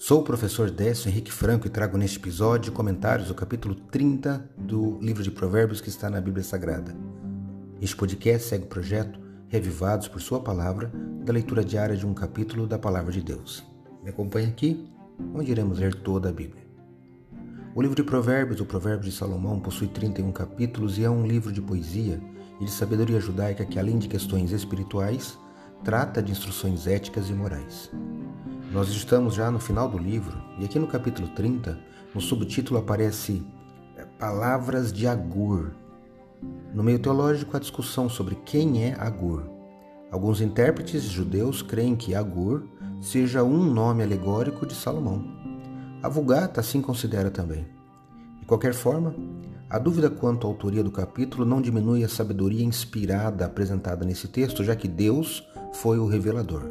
Sou o professor Décio Henrique Franco e trago neste episódio comentários do capítulo 30 do livro de Provérbios que está na Bíblia Sagrada. Este podcast segue o projeto Revivados por Sua Palavra, da leitura diária de um capítulo da Palavra de Deus. Me acompanhe aqui, onde iremos ler toda a Bíblia. O livro de Provérbios, o Provérbio de Salomão, possui 31 capítulos e é um livro de poesia e de sabedoria judaica que, além de questões espirituais, trata de instruções éticas e morais. Nós estamos já no final do livro e aqui no capítulo 30, no subtítulo aparece é, Palavras de Agur. No meio teológico, a discussão sobre quem é Agur. Alguns intérpretes judeus creem que Agur seja um nome alegórico de Salomão. A Vulgata assim considera também. De qualquer forma, a dúvida quanto à autoria do capítulo não diminui a sabedoria inspirada apresentada nesse texto, já que Deus foi o revelador.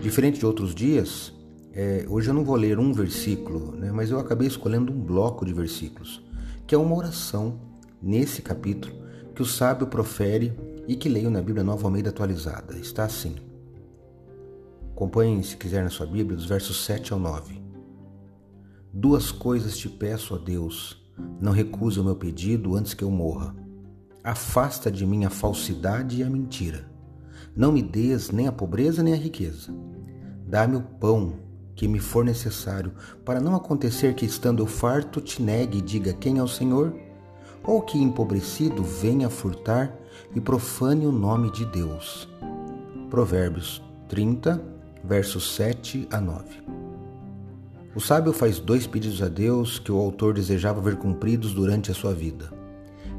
Diferente de outros dias, é, hoje eu não vou ler um versículo, né, mas eu acabei escolhendo um bloco de versículos, que é uma oração nesse capítulo que o sábio profere e que leio na Bíblia Nova Almeida atualizada. Está assim. Acompanhe, se quiser, na sua Bíblia, dos versos 7 ao 9. Duas coisas te peço, ó Deus, não recuse o meu pedido antes que eu morra. Afasta de mim a falsidade e a mentira não me des nem a pobreza nem a riqueza. Dá-me o pão que me for necessário, para não acontecer que, estando eu farto, te negue e diga quem é o Senhor, ou que, empobrecido, venha furtar e profane o nome de Deus. Provérbios 30, versos 7 a 9. O sábio faz dois pedidos a Deus que o autor desejava ver cumpridos durante a sua vida.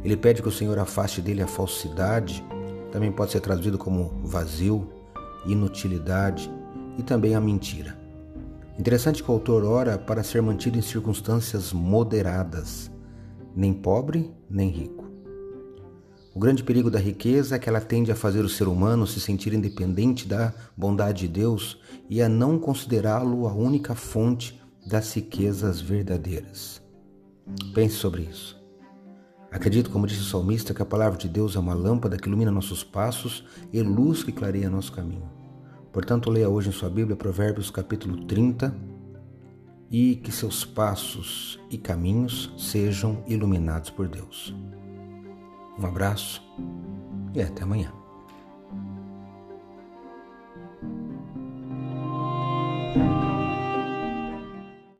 Ele pede que o Senhor afaste dele a falsidade também pode ser traduzido como vazio, inutilidade e também a mentira. Interessante que o autor ora para ser mantido em circunstâncias moderadas, nem pobre nem rico. O grande perigo da riqueza é que ela tende a fazer o ser humano se sentir independente da bondade de Deus e a não considerá-lo a única fonte das riquezas verdadeiras. Pense sobre isso. Acredito, como disse o salmista, que a palavra de Deus é uma lâmpada que ilumina nossos passos e luz que clareia nosso caminho. Portanto, leia hoje em sua Bíblia Provérbios capítulo 30 e que seus passos e caminhos sejam iluminados por Deus. Um abraço e até amanhã.